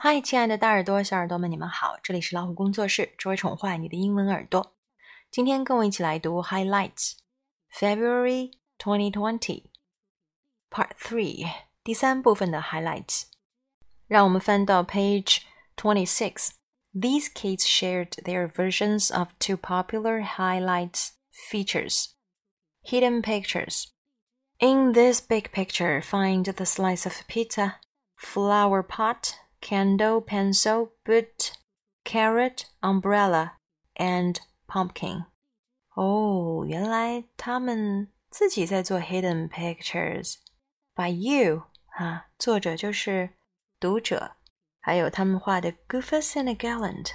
嗨，亲爱的大耳朵、小耳朵们，你们好！这里是老虎工作室，只为宠坏你的英文耳朵。今天跟我一起来读 Highlights February 2020 Part Three 第三部分的 Highlights。让我们翻到 Page Twenty Six。These kids shared their versions of two popular highlights features hidden pictures. In this big picture, find the slice of pizza, flower pot, candle, pencil, boot, carrot, umbrella, and pumpkin. 哦，原来他们自己在做 hidden pictures。By you 啊，作者就是读者，还有他们画的 Goofus and Gallant。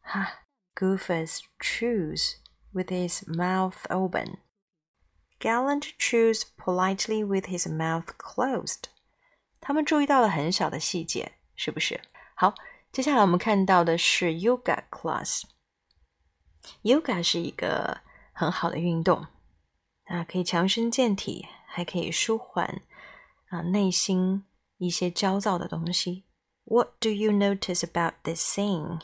哈，Goofus chews with his mouth open. Gallant chews politely with his mouth closed. 他们注意到了很小的细节， 是不是？好，接下来我们看到的是 yoga class。yoga 是一个很好的运动啊，可以强身健体，还可以舒缓啊内心一些焦躁的东西。What do you notice about this scene？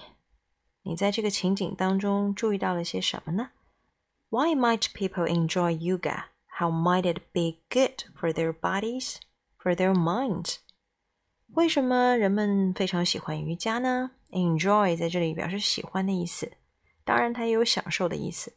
你在这个情景当中注意到了些什么呢？Why might people enjoy yoga? How might it be good for their bodies, for their minds? 为什么人们非常喜欢瑜伽呢？Enjoy 在这里表示喜欢的意思，当然它也有享受的意思。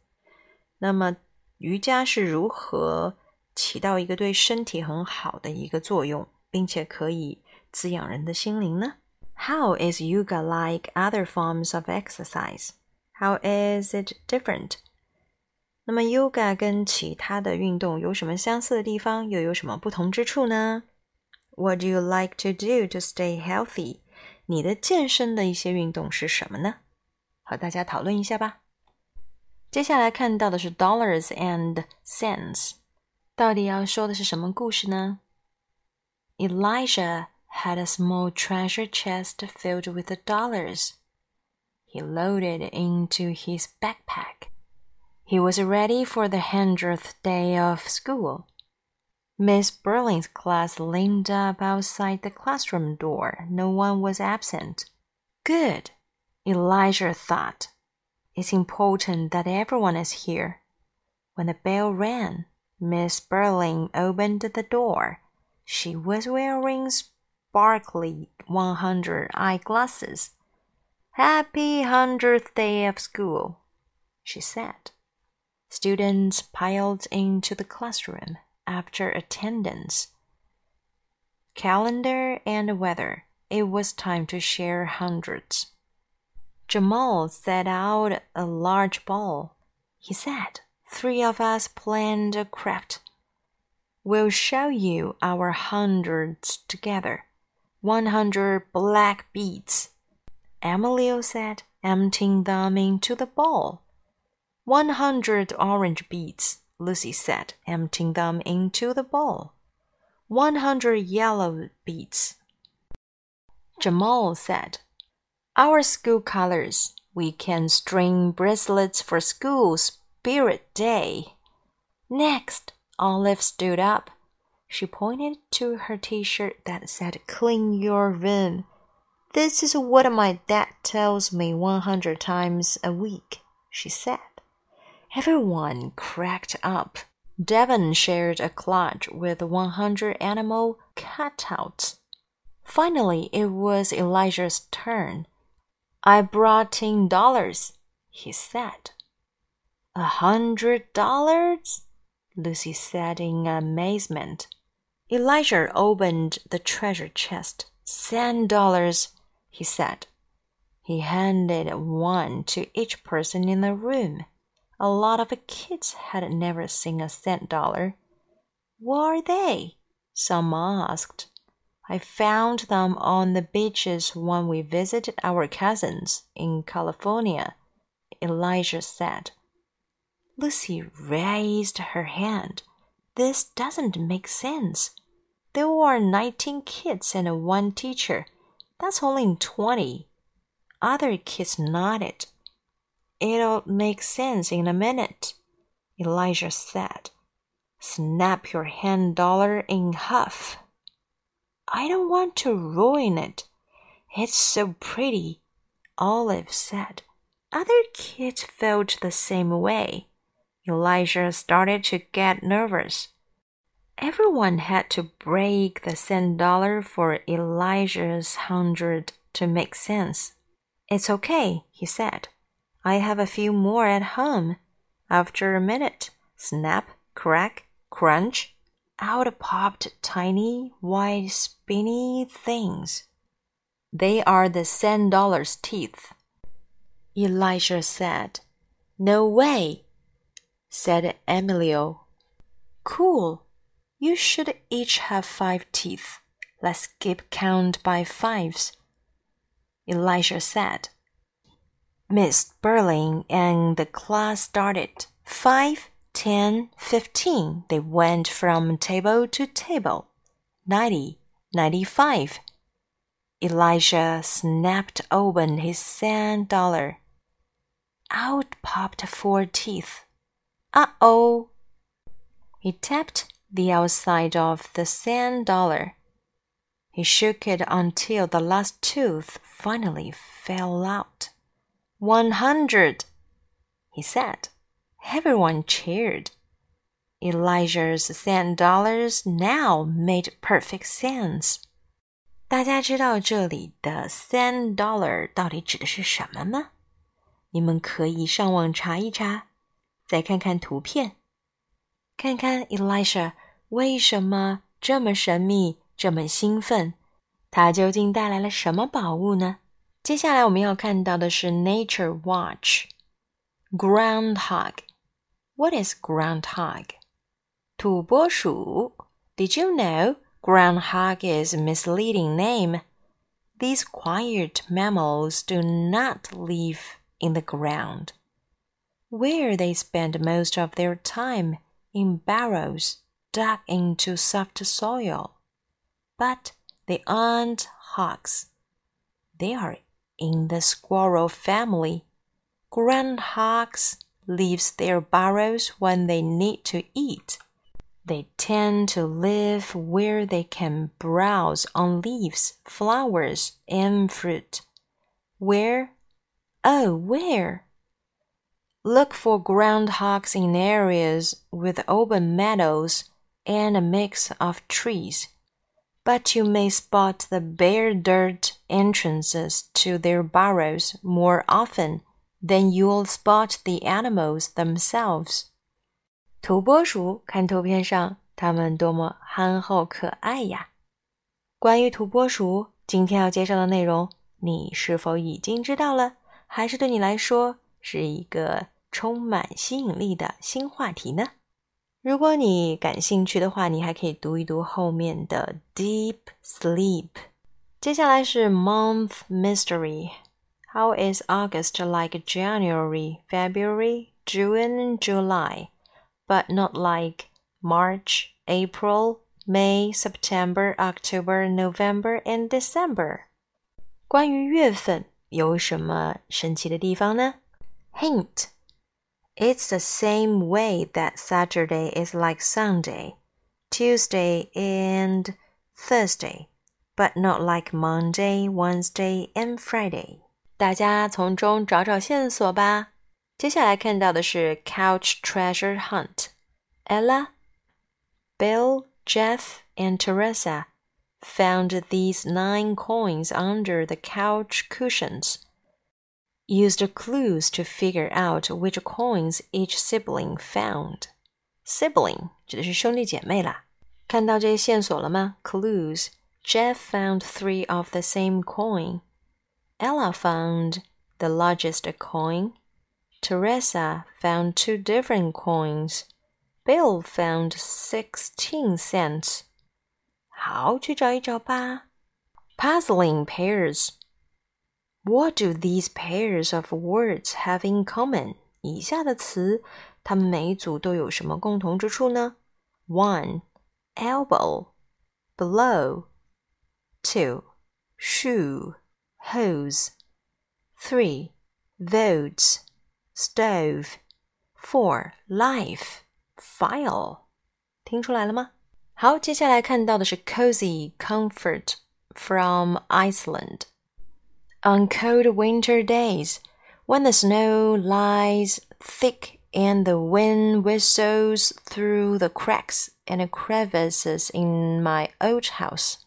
那么瑜伽是如何起到一个对身体很好的一个作用，并且可以滋养人的心灵呢？How is yoga like other forms of exercise? How is it different? 那么 yoga 跟其他的运动有什么相似的地方，又有什么不同之处呢 ？What do you like to do to stay healthy？你的健身的一些运动是什么呢？和大家讨论一下吧。接下来看到的是 dollars and cents，到底要说的是什么故事呢？Elijah had a small treasure chest filled with dollars. He loaded into his backpack. He was ready for the hundredth day of school. Miss Berlin's class leaned up outside the classroom door. No one was absent. Good, Elijah thought. It's important that everyone is here. When the bell rang, Miss Berlin opened the door. She was wearing sparkly 100 eyeglasses. Happy hundredth day of school, she said. Students piled into the classroom after attendance. Calendar and weather. It was time to share hundreds. Jamal set out a large ball. He said, Three of us planned a craft. We'll show you our hundreds together. One hundred black beads. Emilio said, emptying them into the ball. One hundred orange beads. Lucy said, emptying them into the bowl. One hundred yellow beads. Jamal said, Our school colors. We can string bracelets for school spirit day. Next, Olive stood up. She pointed to her t shirt that said, Clean your room. This is what my dad tells me 100 times a week, she said. Everyone cracked up. Devon shared a clutch with 100 animal cutouts. Finally, it was Elijah's turn. I brought in dollars, he said. A hundred dollars? Lucy said in amazement. Elijah opened the treasure chest. Ten dollars, he said. He handed one to each person in the room. A lot of the kids had never seen a sand dollar. Where are they? Some asked. I found them on the beaches when we visited our cousins in California, Elijah said. Lucy raised her hand. This doesn't make sense. There were 19 kids and one teacher. That's only 20. Other kids nodded. It'll make sense in a minute, Elijah said. Snap your sand dollar in half. I don't want to ruin it. It's so pretty, Olive said. Other kids felt the same way. Elijah started to get nervous. Everyone had to break the sand dollar for Elijah's hundred to make sense. It's okay, he said. I have a few more at home. After a minute, snap, crack, crunch, out popped tiny, white, spinny things. They are the sand dollar's teeth. Elijah said. No way, said Emilio. Cool. You should each have five teeth. Let's keep count by fives. Elijah said. Miss Berlin and the class started. Five, ten, fifteen. They went from table to table. Ninety, ninety-five. Elijah snapped open his sand dollar. Out popped four teeth. Uh oh! He tapped the outside of the sand dollar. He shook it until the last tooth finally fell out. One hundred, he said. Everyone cheered. Elijah's cent dollars now made perfect sense. 大家知道这里的 cent dollar 到底指的是什么吗？你们可以上网查一查，再看看图片，看看 Elijah 为什么这么神秘、这么兴奋，他究竟带来了什么宝物呢？ 接下来我们要看到的是 Nature Watch Groundhog。What is groundhog? 土拨鼠。Did you know groundhog is a misleading name? These quiet mammals do not live in the ground, where they spend most of their time in burrows dug into soft soil. But they aren't hogs. They are in the squirrel family. Groundhogs leave their burrows when they need to eat. They tend to live where they can browse on leaves, flowers, and fruit. Where? Oh, where? Look for groundhogs in areas with open meadows and a mix of trees. But you may spot the bare dirt entrances to their burrows more often than you'll spot the animals themselves. 土拨鼠，看图片上，它们多么憨厚可爱呀！关于土拨鼠，今天要介绍的内容，你是否已经知道了？还是对你来说是一个充满吸引力的新话题呢？如果你感兴趣的话，你还可以读一读后面的 Deep Sleep。接下来是 Month Mystery。How is August like January, February, June, July, but not like March, April, May, September, October, November, and December？关于月份。有什么神奇的地方呢？Hint: It's the same way that Saturday is like Sunday, Tuesday and Thursday, but not like Monday, Wednesday and Friday. 大家从中找找线索吧。接下来看到的是 Couch Treasure Hunt. Ella, Bill, Jeff, and Teresa found these nine coins under the couch cushions. Used clues to figure out which coins each sibling found. Sibling 指的是兄弟姐妹啦。看到这些线索了吗？Clues. Jeff found three of the same coin. Ella found the largest coin. Teresa found two different coins. Bill found sixteen cents. 好，去找一找吧。Puzzling pairs. What do these pairs of words have in common? 以下的词，它们每一组都有什么共同之处呢？One, elbow, below. Two, shoe, hose. Three, votes, stove. Four, life, file. 听出来了吗？好，接下来看到的是 cozy comfort from Iceland。 On cold winter days, when the snow lies thick and the wind whistles through the cracks and crevices in my old house,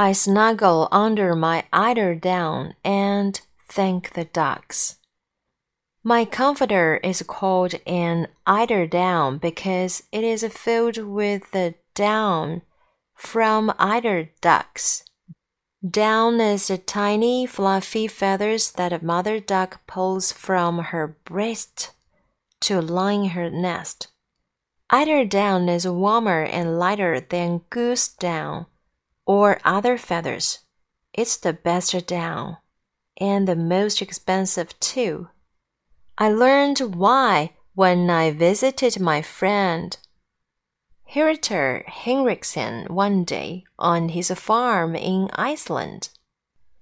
I snuggle under my eider down and thank the ducks. My comforter is called an eider down because it is filled with the down from eider ducks. Down is the tiny fluffy feathers that a mother duck pulls from her breast to line her nest. Eider down is warmer and lighter than goose down or other feathers. It's the best down and the most expensive too. I learned why when I visited my friend Herter Henriksen one day on his farm in Iceland.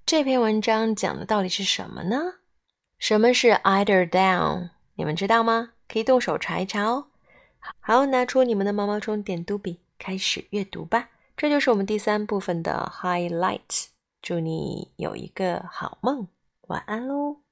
这篇文章讲的到底是什么呢？什么是 eider down？你们知道吗？可以动手查一查哦。好，拿出你们的毛毛虫点读笔，开始阅读吧。这就是我们第三部分的 highlight。祝你有一个好梦，晚安喽。